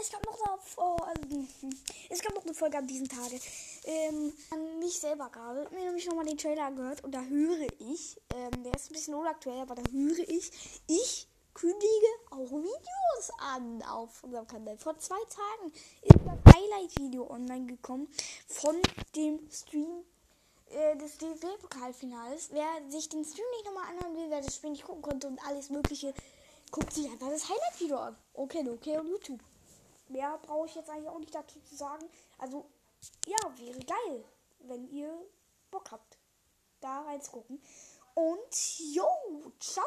es gab noch eine, oh, es gab noch eine Folge an diesen Tage. Ähm, an mich selber gerade. Mir nämlich nochmal den Trailer angehört und da höre ich, ähm, der ist ein bisschen unaktuell, aber da höre ich, ich kündige auch Videos an auf unserem Kanal. Vor zwei Tagen ist ein Highlight-Video online gekommen von dem Stream äh, des DFB-Pokalfinals. Wer sich den Stream nicht nochmal anhören will, wer das Spiel nicht gucken konnte und alles Mögliche, guckt sich einfach das Highlight-Video an. Okay, okay, und YouTube. Mehr brauche ich jetzt eigentlich auch nicht dazu zu sagen. Also, ja, wäre geil, wenn ihr Bock habt, da reinzugucken. Und, yo, ciao!